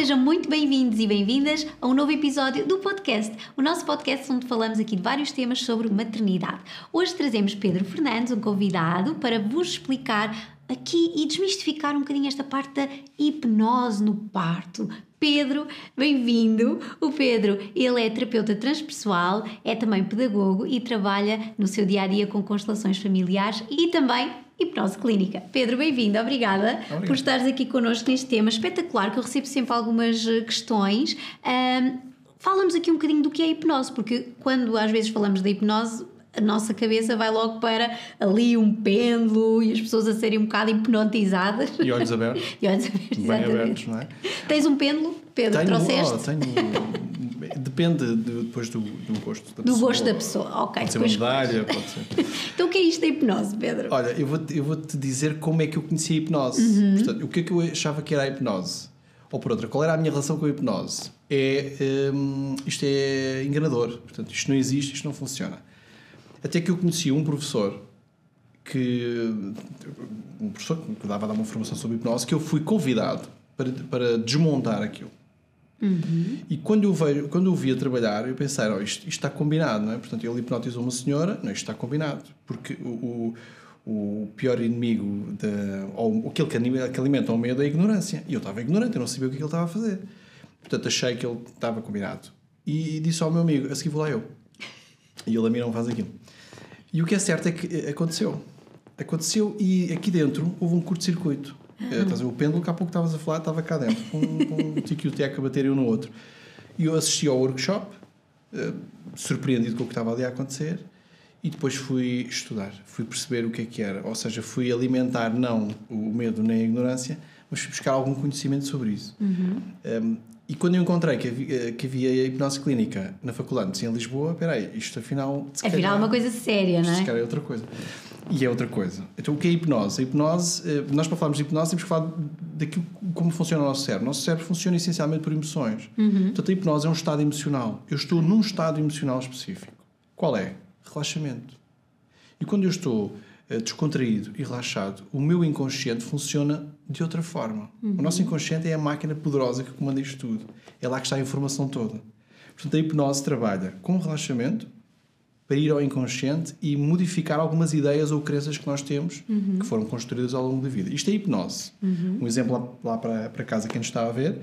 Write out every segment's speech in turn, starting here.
sejam muito bem-vindos e bem-vindas a um novo episódio do podcast, o nosso podcast onde falamos aqui de vários temas sobre maternidade. Hoje trazemos Pedro Fernandes, um convidado, para vos explicar aqui e desmistificar um bocadinho esta parte da hipnose no parto. Pedro, bem-vindo. O Pedro, ele é terapeuta transpessoal, é também pedagogo e trabalha no seu dia a dia com constelações familiares e também hipnose clínica. Pedro, bem-vindo, obrigada Obrigado. por estares aqui connosco neste tema espetacular que eu recebo sempre algumas eh, questões. Um, Fala-nos aqui um bocadinho do que é hipnose, porque quando às vezes falamos da hipnose, a nossa cabeça vai logo para ali um pêndulo e as pessoas a serem um bocado hipnotizadas. E olhos abertos. e olhos abertos, Bem exatamente. abertos, não é? Tens um pêndulo, Pedro, tenho, trouxeste? Oh, tenho. Depende de, depois do, do gosto da do pessoa. Do gosto da pessoa, ok. Pode ser uma medalha, pode ser. então o que é isto da hipnose, Pedro? Olha, eu vou-te eu vou -te dizer como é que eu conheci a hipnose. Uhum. Portanto, o que é que eu achava que era a hipnose? Ou por outra, qual era a minha relação com a hipnose? É, um, isto é enganador. Portanto, isto não existe, isto não funciona. Até que eu conheci um professor que um professor que dava a dar uma formação sobre hipnose que eu fui convidado para, para desmontar aquilo. Uhum. E quando eu, veio, quando eu vi a trabalhar, eu pensei, oh, isto, isto está combinado, não é? Portanto, ele hipnotizou uma senhora, não, isto está combinado. Porque o, o, o pior inimigo, de, ou aquele que, que alimenta o medo é a ignorância. E eu estava ignorante, eu não sabia o que, é ele estava a fazer. Portanto, achei que ele estava combinado. E disse ao meu amigo, a seguir vou lá eu. E ele a mim não faz aquilo. E o que é certo é que aconteceu. Aconteceu e aqui dentro houve um curto-circuito. Uhum. O pêndulo que há pouco estavas a falar estava cá dentro, com, com um tico e o teco a baterem um no outro. E eu assisti ao workshop, uh, surpreendido com o que estava ali a acontecer, e depois fui estudar, fui perceber o que é que era. Ou seja, fui alimentar não o medo nem a ignorância, mas fui buscar algum conhecimento sobre isso. Uhum. Um, e quando eu encontrei que havia, eh, que havia a hipnose clínica na faculdade em Lisboa, espera aí, isto afinal... Afinal é uma coisa séria, não é? Isto é outra coisa. E é outra coisa. Então, o que é a hipnose? A hipnose, eh, nós para falarmos de hipnose temos que falar daquilo como funciona o nosso cérebro. O nosso cérebro funciona essencialmente por emoções. Uhum. Portanto, a hipnose é um estado emocional. Eu estou num estado emocional específico. Qual é? Relaxamento. E quando eu estou eh, descontraído e relaxado, o meu inconsciente funciona de outra forma. Uhum. O nosso inconsciente é a máquina poderosa que comanda isto tudo. É lá que está a informação toda. Portanto, a hipnose trabalha com relaxamento para ir ao inconsciente e modificar algumas ideias ou crenças que nós temos uhum. que foram construídas ao longo da vida. Isto é hipnose. Uhum. Um exemplo lá, lá para, para casa, quem nos está a ver,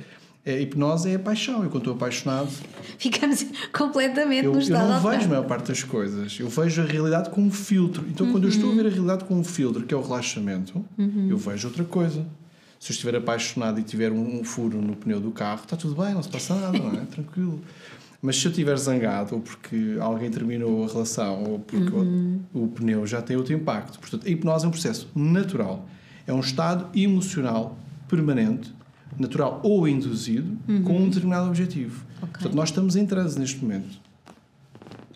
a hipnose é a paixão. Eu, quando estou apaixonado. Ficamos completamente eu, no estado Eu não vejo a maior parte das coisas. Eu vejo a realidade com um filtro. Então, uhum. quando eu estou a ver a realidade com um filtro, que é o relaxamento, eu vejo outra coisa. Se eu estiver apaixonado e tiver um, um, furo no pneu do carro, está tudo bem, não se passa nada, não é? Tranquilo. Mas se eu estiver zangado, ou porque alguém terminou a relação, ou porque uhum. o, o pneu já tem outro impacto. Portanto, a hipnose é um processo natural. É um estado emocional permanente natural ou induzido uhum. com um determinado objetivo. Okay. Portanto, nós estamos em transe neste momento.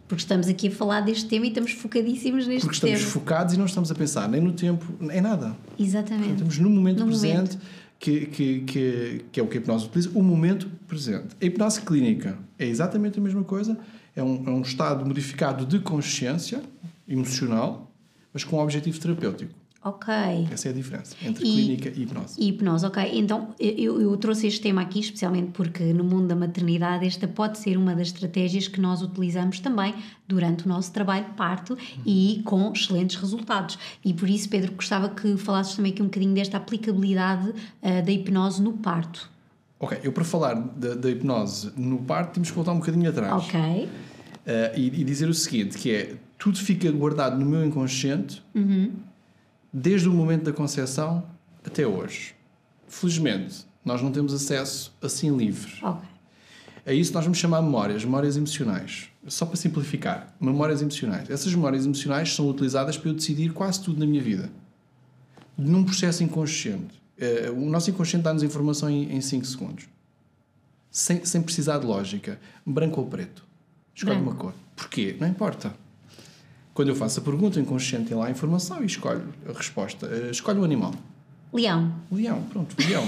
Porque estamos aqui a falar deste tema e estamos focadíssimos neste Porque estamos tema. focados e não estamos a pensar nem no tempo, em nada. Exatamente. Portanto, estamos no momento no presente, momento. Que, que, que, que é o que a hipnose utiliza, o momento presente. A hipnose clínica é exatamente a mesma coisa, é um, é um estado modificado de consciência emocional, mas com um objetivo terapêutico. Ok. Essa é a diferença entre e, clínica e hipnose. E hipnose, ok. Então eu, eu, trouxe este tema aqui especialmente porque no mundo da maternidade esta pode ser uma das estratégias que nós utilizamos também durante o nosso trabalho de parto e com excelentes resultados. E por isso, Pedro, gostava que falasses também aqui um bocadinho desta aplicabilidade uh, da hipnose no parto. Ok, eu para falar da, da, hipnose no parto temos que voltar um bocadinho atrás. Ok. Uh, e, e, dizer o seguinte, que é, tudo fica guardado no meu inconsciente uhum desde o momento da concepção até hoje. Felizmente, nós não temos acesso assim livre. Okay. A isso nós vamos chamar memórias, memórias emocionais. Só para simplificar, memórias emocionais. Essas memórias emocionais são utilizadas para eu decidir quase tudo na minha vida. Num processo inconsciente. O nosso inconsciente dá-nos informação em 5 segundos. Sem, sem precisar de lógica. Branco ou preto. Escolhe Branco. uma cor. Porquê? Não importa. Quando eu faço a pergunta, o inconsciente tem lá a informação e escolhe a resposta. Uh, escolhe o animal. Leão. Leão, pronto, leão.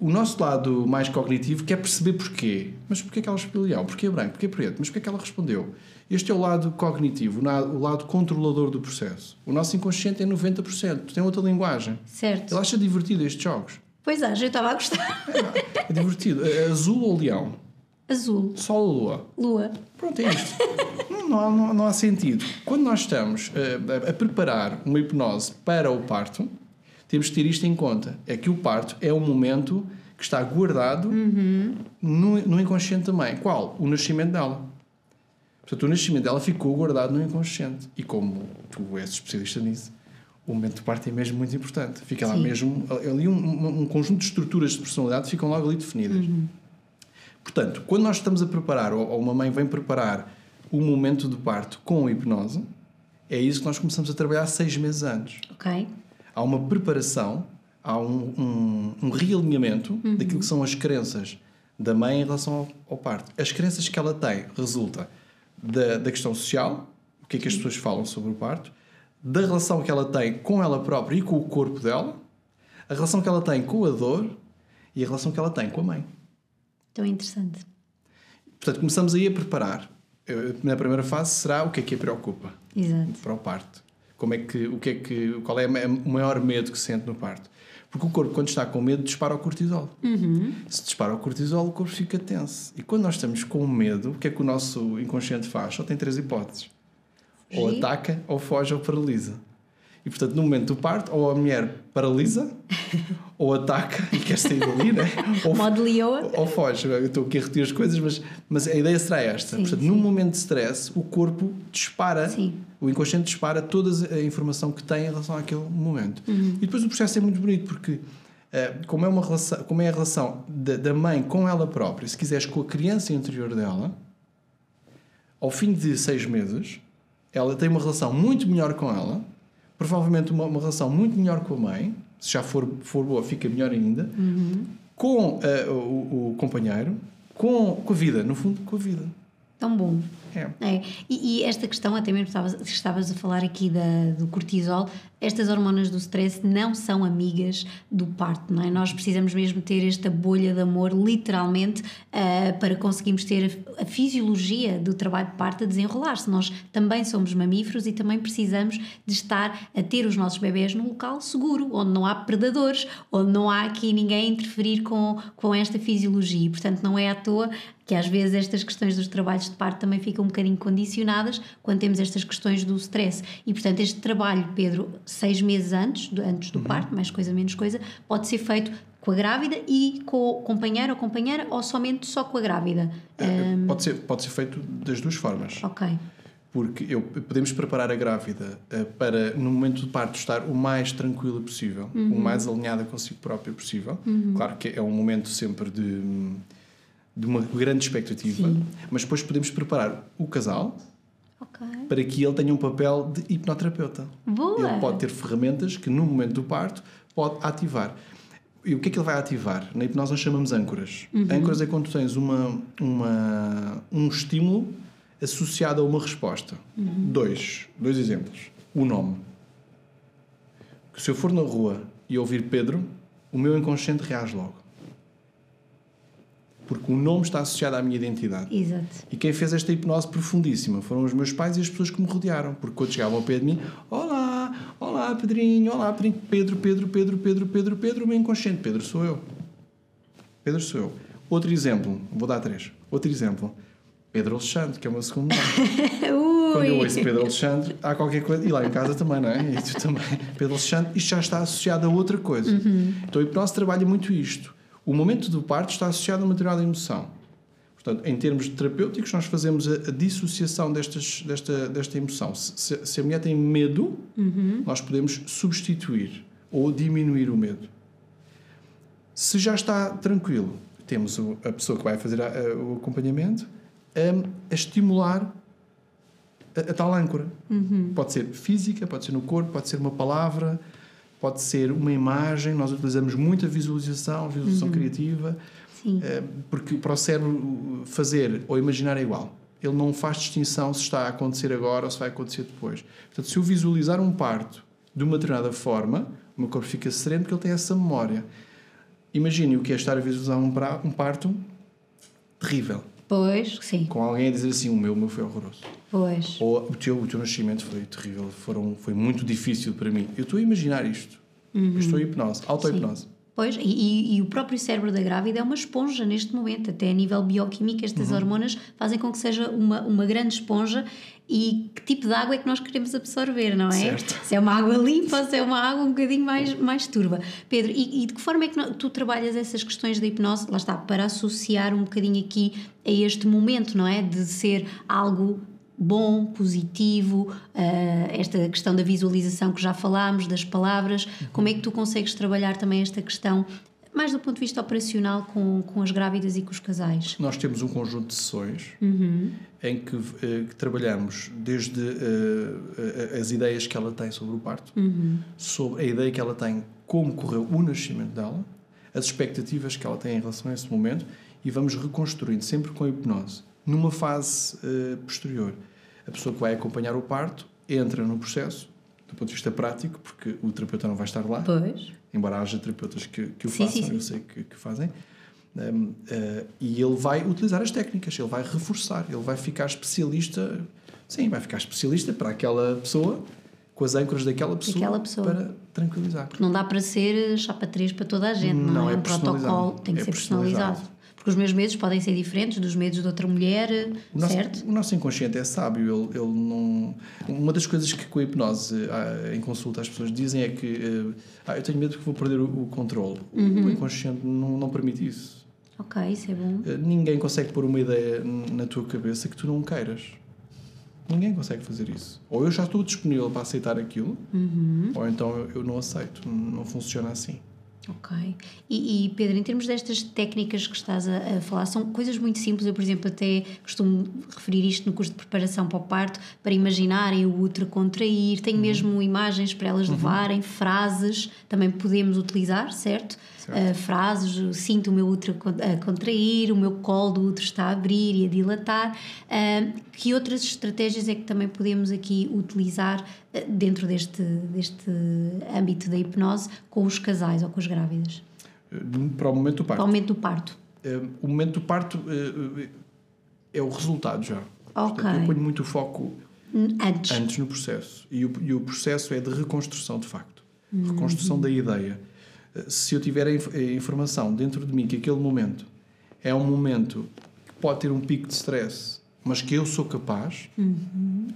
o nosso lado mais cognitivo quer perceber porquê. Mas porquê que ela escolheu leão? Porquê branco? Porquê preto? Mas porquê que ela respondeu? Este é o lado cognitivo, o lado controlador do processo. O nosso inconsciente é 90%, tem outra linguagem. Certo. Ele acha divertido estes jogos. Pois é, eu estava a gostar. É divertido. É Azul ou leão? Azul, Sol ou lua? lua. Pronto, é isto. não, não há, não, não há sentido. Quando nós estamos eh, a, a preparar uma hipnose para o parto, temos que ter isto em conta. É que o parto é um momento que está guardado no, no inconsciente também. Qual? O nascimento dela. Portanto, o nascimento dela ficou guardado no inconsciente. E como tu és especialista nisso, o momento do parto é mesmo muito importante. Fica lá Sim. mesmo, ali um, um- um conjunto de estruturas de personalidade ficam logo ali definidas. Portanto, quando nós estamos a preparar, ou uma mãe vem preparar o momento do parto com a hipnose, é isso que nós começamos a trabalhar seis meses antes. Ok? Há uma preparação, há um, um, um realinhamento daquilo que são as crenças da mãe em relação ao, ao parto. As crenças que ela tem resulta da, da questão social, o que é que as pessoas falam sobre o parto, da relação que ela tem com ela própria e com o corpo dela, a relação que ela tem com a dor e a relação que ela tem com a mãe. Então é interessante. Portanto, começamos aí a preparar. Na primeira fase será o que é que a preocupa Exato. para o parto. Como é que, o que é que, qual é o maior medo que sente no parto? Porque o corpo, quando está com medo, dispara o cortisol. Se dispara o cortisol, o corpo fica tenso. E quando nós estamos com medo, o que é que o nosso inconsciente faz? Só tem três hipóteses: ou ataca, ou foge, ou paralisa. E portanto, no momento do parto, ou a mulher paralisa, ou ataca e quer sair dali, né? ou, ou foge. Eu estou aqui a repetir as coisas, mas, mas a ideia será esta. Sim, Portanto, sim. num momento de stress, o corpo dispara, Sim. o inconsciente dispara toda a informação que tem em relação àquele momento. Uhum. E depois o processo é muito bonito, porque eh, como, é uma relação, como é a relação da, da mãe com ela própria, se quiseres com a criança interior dela, ao fim de seis meses, ela tem uma relação muito melhor com ela, provavelmente uma, uma relação muito melhor com a mãe, se já for, for boa, fica melhor ainda, com eh, o, o companheiro, com, com a vida, no fundo, com a vida. Tão bom. É. É, e, e esta questão, até mesmo estavas, estavas a falar aqui da, do cortisol, estas hormonas do stress não são amigas do parto, não é? Nós precisamos mesmo ter esta bolha de amor, literalmente, ah, para conseguirmos ter a, a fisiologia do trabalho de parto a desenrolar-se. Nós também somos mamíferos e também precisamos de estar a ter os nossos bebés num local seguro, onde não há predadores, onde não há aqui ninguém a interferir com, com esta fisiologia. E, portanto, não é à toa que às vezes estas questões dos trabalhos de parto também ficam um bocadinho condicionadas quando temos estas questões do stress. E portanto, este trabalho, Pedro, seis meses antes, do, antes do parto, mais coisa, menos coisa, pode ser feito com a grávida e com o companheiro ou companheira ou somente só com a grávida. É, Pode, ser, pode ser feito das duas formas. Ok, Porque eu, podemos preparar a grávida eh, para, no momento do parto, estar o mais tranquila possível, o mais alinhada consigo própria possível. Claro que é um momento sempre de, de uma grande expectativa, Sim. mas depois podemos preparar o casal ok. para que ele tenha um papel de hipnoterapeuta. Boa! Ele pode ter ferramentas que, no momento do parto, pode ativar. E o que é que ele vai ativar? Na hipnose nós chamamos âncoras. Âncoras é quando tens uma, uma, um estímulo associado a uma resposta. Dois, dois exemplos. O nome. Se eu for na rua e ouvir Pedro, o meu inconsciente reage logo. Porque o nome está associado à minha identidade. Exato. E quem fez esta hipnose profundíssima foram os meus pais e as pessoas que me rodearam. Porque quando chegavam ao pé de mim, olá, olá Pedrinho, olá Pedrinho, Pedro, Pedro, Pedro, Pedro, Pedro, Pedro, o meu inconsciente, Pedro sou eu. Pedro sou eu. Outro exemplo, vou dar três. Outro exemplo, Pedro Alexandre, que é o meu segundo nome. Quando eu ouço Pedro Alexandre, há qualquer coisa, e lá em casa também, não é? E tu também. Pedro Alexandre, isto já está associado a outra coisa. Então a hipnose trabalha muito isto. O momento do parto está associado a uma determinada emoção. Portanto, em termos terapêuticos, nós fazemos a, a dissociação destas, desta, desta emoção. Se, se- se a mulher tem medo, nós podemos substituir ou diminuir o medo. Se já está tranquilo, temos o- a pessoa que vai fazer a- a- o acompanhamento a, a estimular a, a tal âncora. Pode ser física, pode ser no corpo, pode ser uma palavra, pode ser uma imagem. Nós utilizamos muita visualização, visualização criativa, Sim. eh, porque para o cérebro fazer ou imaginar é igual. Ele não faz distinção se está a acontecer agora ou se vai acontecer depois. Portanto, se eu visualizar um parto de uma determinada forma, o meu corpo fica sereno porque ele tem essa memória. Imagine o que é estar a visualizar um, pra- um parto terrível, Pois, sim. com alguém a dizer assim: o meu, o meu foi horroroso. Pois. Ou o teu, o teu nascimento foi terrível, foram, foi muito difícil para mim. Eu estou a imaginar isto. Eu estou em hipnose, auto-hipnose. Pois, e, e, o próprio cérebro da grávida é uma esponja neste momento, até a nível bioquímico, estas hormonas fazem com que seja uma, uma grande esponja. E que tipo de água é que nós queremos absorver, não é? Certo. Se é uma água limpa ou se é uma água um bocadinho mais, mais turva. Pedro, e, e de que forma é que no- tu trabalhas essas questões da hipnose, lá está, para associar um bocadinho aqui a este momento, não é? De ser algo bom, positivo, eh, esta questão da visualização que já falámos, das palavras, como é que tu consegues trabalhar também esta questão, mais do ponto de vista operacional, com, com as grávidas e com os casais? Nós temos um conjunto de sessões Uhum. em que, eh, que trabalhamos desde eh, as ideias que ela tem sobre o parto, Uhum. sobre a ideia que ela tem como correu o nascimento dela, as expectativas que ela tem em relação a esse momento e vamos reconstruindo sempre com a hipnose. Numa fase eh, posterior, a pessoa que vai acompanhar o parto entra no processo do ponto de vista prático, porque o terapeuta não vai estar lá, Pois. embora haja terapeutas que, que o Sim, façam, sim, sim. eu sei que, que fazem. Um, uh, e ele vai utilizar as técnicas, ele vai reforçar, ele vai ficar especialista, sim, vai ficar especialista para aquela pessoa, com as âncoras daquela pessoa, Daquela pessoa. para tranquilizar. Não dá para ser chapa 3 para toda a gente, não, Não, é? é um protocolo, tem que É ser personalizado. personalizado. Porque os meus medos podem ser diferentes dos medos de outra mulher, O nosso, certo? o nosso inconsciente é sábio, ele, ele não. Uma das coisas que com a hipnose, ah, em consulta, as pessoas dizem é que ah, eu tenho medo que vou perder o, o controle. Uhum. O inconsciente não, não permite isso. Ok, isso é bom. Uh, Ninguém consegue pôr uma ideia na tua cabeça que tu não queiras. Ninguém consegue fazer isso. Ou eu já estou disponível para aceitar aquilo, Uhum. ou então eu, não aceito. Não funciona assim. Ok. E, e, Pedro, em termos destas técnicas que estás a, a falar, são coisas muito simples. Eu, por exemplo, até costumo referir isto no curso de preparação para o parto, para imaginarem o útero contrair. Tenho mesmo imagens para elas levarem, frases também podemos utilizar, certo? Uh, frases, sinto o meu útero a contrair, o meu colo do útero está a abrir e a dilatar. Uh, que outras estratégias é que também podemos aqui utilizar uh, dentro deste, deste âmbito da hipnose com os casais ou com as grávidas? Uh, Para o momento do Para parto. o momento do parto. Uh, O momento do parto uh, é o resultado já. Ok. Portanto, eu ponho muito foco Antes. antes no processo. E o, e o processo é de reconstrução, de facto. Uhum. Reconstrução da ideia. Eh, Se eu tiver a inf- a informação dentro de mim que aquele momento é um momento que pode ter um pico de stress, mas que eu sou capaz,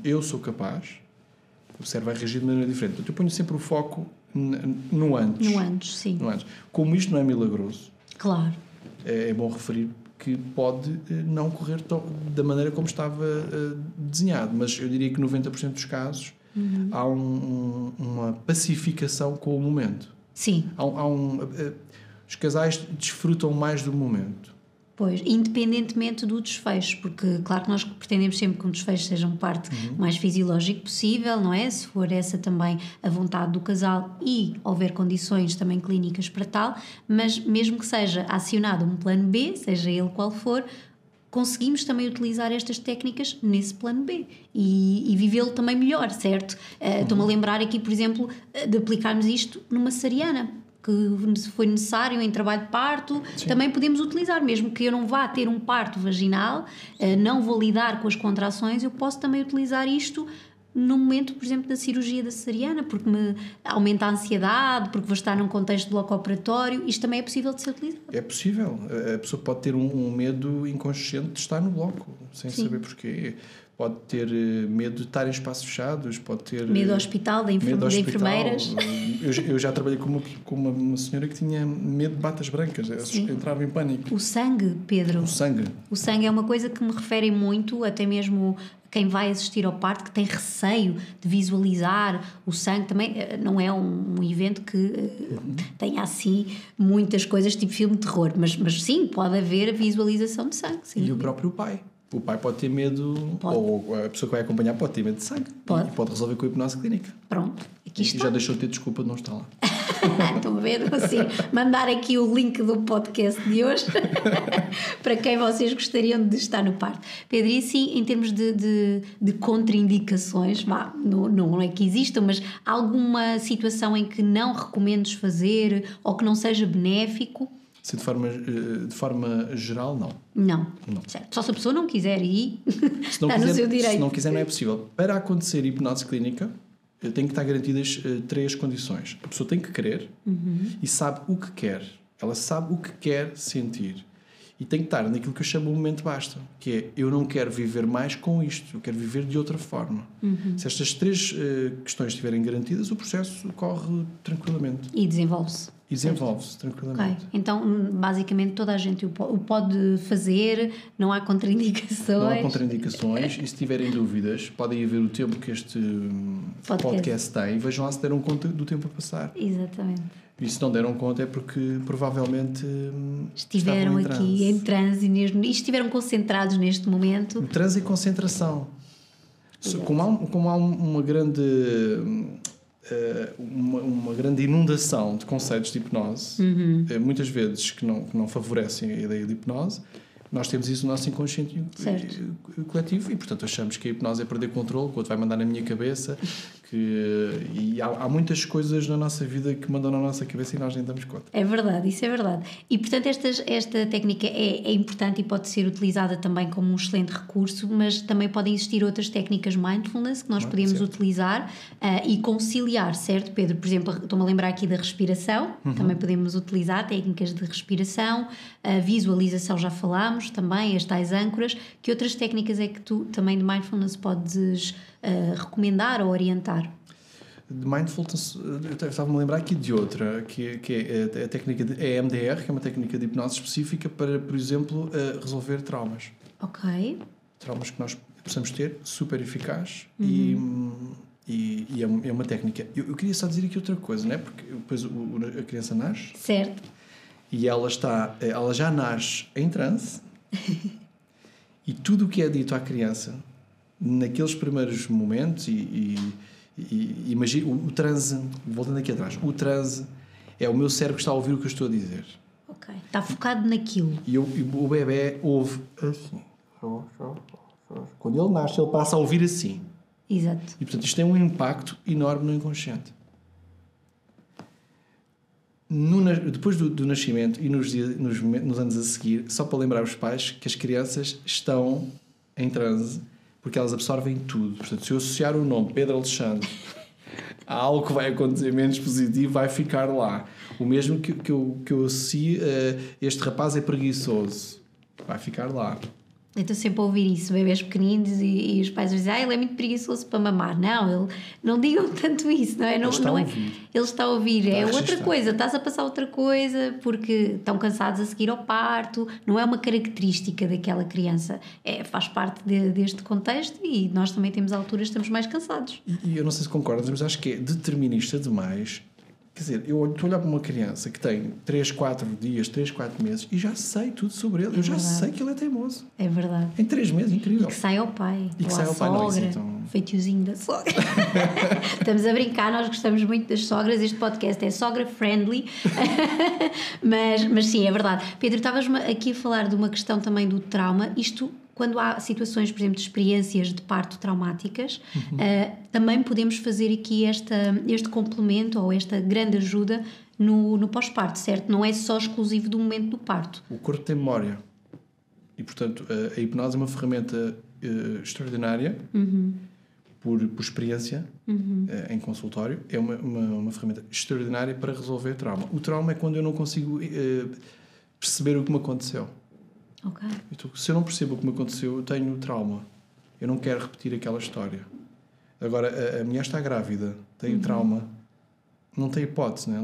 eu sou capaz, o cérebro vai reagir de maneira diferente. Portanto, eu ponho sempre o foco no antes. No antes, sim. No antes. Como isto não é milagroso, Claro. é, é bom referir que pode eh, não correr da maneira como estava eh, desenhado, mas eu diria que 90% dos casos há um- um- uma pacificação com o momento. Sim, Há, há um, eh, os casais desfrutam mais do momento. pois, independentemente do desfecho, porque claro que nós pretendemos sempre que um desfecho seja um parte mais fisiológico possível, não é? Se for essa também a vontade do casal e houver condições também clínicas para tal, mas mesmo que seja acionado um plano B, seja ele qual for, conseguimos também utilizar estas técnicas nesse plano B e, e vivê-lo também melhor, certo? Eh, Estou-me a lembrar aqui, por exemplo, eh, de aplicarmos isto numa cesariana que se foi necessário em trabalho de parto, também podemos utilizar, mesmo que eu não vá ter um parto vaginal, eh, não vou lidar com as contrações, eu posso também utilizar isto no momento, por exemplo, da cirurgia da cesariana, porque me aumenta a ansiedade, porque vou estar num contexto de bloco operatório, isto também é possível de ser utilizado. É possível. A pessoa pode ter um, um medo inconsciente de estar no bloco, sem Sim. saber porquê. Pode ter eh, medo de estar em espaços fechados, pode ter... Medo ao eh, hospital, da enfer- Medo ao de hospital. enfermeiras. Eu, já- eu já trabalhei com uma, com uma, uma senhora que tinha medo de batas brancas, Sim. entrava em pânico. O sangue, Pedro, O sangue. O sangue é uma coisa que me referem muito, até mesmo quem vai assistir ao parto, que tem receio de visualizar o sangue. Também eh, não é um, evento que eh, tenha assim muitas coisas tipo filme de terror, mas, mas sim, pode haver a visualização de sangue. Sim. E o próprio pai. O pai pode ter medo, Pode. ou a pessoa que vai acompanhar pode ter medo de sangue. Pode. E pode resolver com a hipnose clínica. Pronto, aqui E está. já deixou de ter desculpa de não estar lá. Estão a ver? Assim, mandar aqui o link do podcast de hoje para quem vocês gostariam de estar no parto. Pedro, e assim, em termos de, de, de contraindicações, vá, não, não é que existam, mas alguma situação em que não recomendes fazer ou que não seja benéfico? Se de forma, eh, de forma geral, não. Não. Não. Só se a pessoa não quiser ir, está no quiser, seu direito. se não quiser, não é possível. Para acontecer hipnose clínica, têm que estar garantidas uh, três condições. A pessoa tem que querer Uhum. e sabe o que quer. Ela sabe o que quer sentir. E tem que estar naquilo que eu chamo o momento basta, que é eu não quero viver mais com isto, eu quero viver de outra forma. Uhum. Se estas três uh, questões estiverem garantidas, o processo corre tranquilamente E desenvolve-se. E desenvolve-se tranquilamente. Então, hum, basicamente, toda a gente o po- o pode fazer, não há contraindicações. Não há contraindicações e se tiverem dúvidas, podem ir ver o tempo que este hum, Podcast. podcast, tem e vejam lá se deram conta do tempo a passar. Exatamente. E se não deram conta é porque provavelmente hum, Estiveram estavam aqui em transe e estiveram concentrados neste momento. Transe e concentração. Se- Como há, como há um- uma grande eh, uma, uma grande inundação de conceitos de hipnose, Uhum. eh, muitas vezes que não, que não favorecem a ideia de hipnose, nós temos isso no nosso inconsciente Certo. eh, coletivo e, portanto, achamos que a hipnose é perder controle, que o outro vai mandar na minha cabeça. Que, e há, há muitas coisas na nossa vida que mandam na nossa cabeça e nós nem damos conta. É verdade, isso é verdade. E portanto, estas, esta técnica é, é importante e pode ser utilizada também como um excelente recurso, mas também podem existir outras técnicas mindfulness que nós Ah, podemos certo. utilizar ah, e conciliar, certo, Pedro? Por exemplo, estou-me a lembrar aqui da respiração, Uhum. também podemos utilizar técnicas de respiração, a visualização já falámos também, as tais âncoras. Que outras técnicas é que tu também de mindfulness podes ah, recomendar ou orientar? De mindfulness, eu estava-me a lembrar aqui de outra, que, que é a, técnica de EMDR, que é uma técnica de hipnose específica para, por exemplo, eh, resolver traumas. Ok. Traumas que nós possamos ter, super eficaz e, hum, e, e é uma- é uma técnica. Eu, eu queria só dizer aqui outra coisa, não é? Porque depois a criança nasce Certo. e ela está eh, ela já nasce em transe e tudo o que é dito à criança naqueles primeiros momentos e, e, e imagina o, o transe voltando aqui atrás o transe é o meu cérebro que está a ouvir o que eu estou a dizer Ok. Está focado naquilo. e, eu- e o bebê ouve assim quando ele nasce ele passa a ouvir assim Exato. e portanto isto tem um impacto enorme no inconsciente No depois do, do nascimento e nos, dias- nos, nos anos a seguir, só para lembrar os pais que as crianças estão em transe porque elas absorvem tudo. Portanto, se eu associar o nome Pedro Alexandre a algo que vai acontecer menos positivo, vai ficar lá. O mesmo que, que, eu, que eu associo a este rapaz é preguiçoso, vai ficar lá. Eu estou sempre a ouvir isso, bebês pequeninos e, e os pais dizem, ah, ele é muito preguiçoso para mamar. Não, ele, não digam tanto isso, não é? Não, Ele está não a é ouvir. ele está a ouvir, Está a é outra registrar. coisa, estás a passar outra coisa porque estão cansados a seguir ao parto, não é uma característica daquela criança, é, faz parte de- deste contexto e nós também temos alturas que estamos mais cansados. E, e eu não sei se concordas, mas acho que é determinista demais. Quer dizer, eu estou a olhar para uma criança que tem 3, 4 dias, 3, 4 meses e já sei tudo sobre ele. eu já sei que ele é teimoso. É verdade. Em 3 meses, incrível. Que sai ao pai, E que sai ao pai, não, isso sogra, então- feitiozinho da sogra. Estamos a brincar, nós gostamos muito das sogras, este podcast é sogra friendly, mas, mas sim, é verdade. Pedro, estavas aqui a falar de uma questão também do trauma, isto quando há situações, por exemplo, de experiências de parto traumáticas, Uhum. eh, também podemos fazer aqui esta, este complemento ou esta grande ajuda no, no pós-parto, certo? Não é só exclusivo do momento do parto. O corpo tem memória. E, portanto, a, a hipnose é uma ferramenta eh, extraordinária por, por experiência eh, em consultório. É uma, uma, uma ferramenta extraordinária para resolver trauma. O trauma é quando eu não consigo eh, perceber o que me aconteceu. Ok. Então, se eu não percebo o que me aconteceu, eu tenho trauma. Eu não quero repetir aquela história. Agora, a, a mulher está grávida, tem o trauma, não tem hipótese. Né?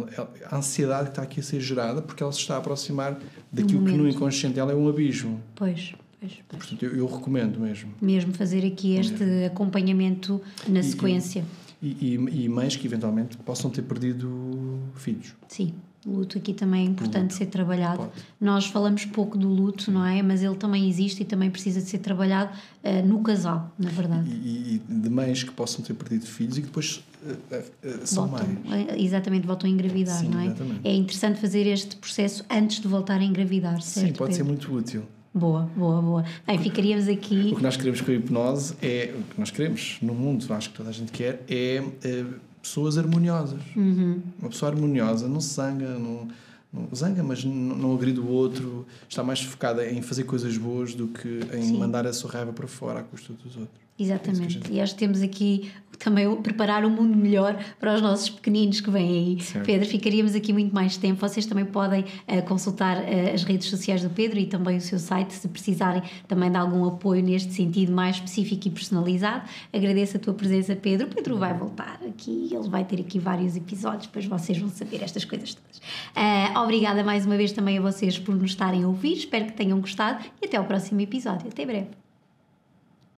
A ansiedade que está aqui a ser gerada porque ela se está a aproximar daquilo que no inconsciente dela é um abismo. Pois, pois, pois. Portanto, eu, eu recomendo mesmo. Mesmo fazer aqui este acompanhamento na E- sequência. E, e, e mães que eventualmente possam ter perdido filhos. Sim, o luto aqui também é importante ser trabalhado. Pode. Nós falamos pouco do luto, não é? Mas ele também existe e também precisa de ser trabalhado eh, no casal, na verdade. e- e de mães que possam ter perdido filhos e que depois eh, eh, são Voltam, mães. eh, exatamente, voltam a engravidar, Sim, não é? exatamente. É interessante fazer este processo antes de voltar a engravidar, certo? Sim, pode ser Pedro? muito útil. Boa, boa, boa. Bem, ficaríamos aqui. O que nós queremos com a hipnose é o que nós queremos no mundo, acho que toda a gente quer, é, é pessoas harmoniosas. Uhum. Uma pessoa harmoniosa não se zanga, não, não zanga, mas não, não agride o outro, está mais focada em fazer coisas boas do que em Sim. mandar a sua raiva para fora à custa dos outros. Exatamente. gente- E acho que temos aqui também preparar um mundo melhor para os nossos pequeninos que vêm aí. Certo. Pedro, ficaríamos aqui muito mais tempo. Vocês também podem eh, consultar eh, as redes sociais do Pedro e também o seu site se precisarem também de algum apoio neste sentido mais específico e personalizado. Agradeço a tua presença, Pedro. O Pedro vai voltar aqui, ele vai ter aqui vários episódios, depois vocês vão saber estas coisas todas. Eh, obrigada mais uma vez também a vocês por nos estarem a ouvir. Espero que tenham gostado e até ao próximo episódio. Até breve.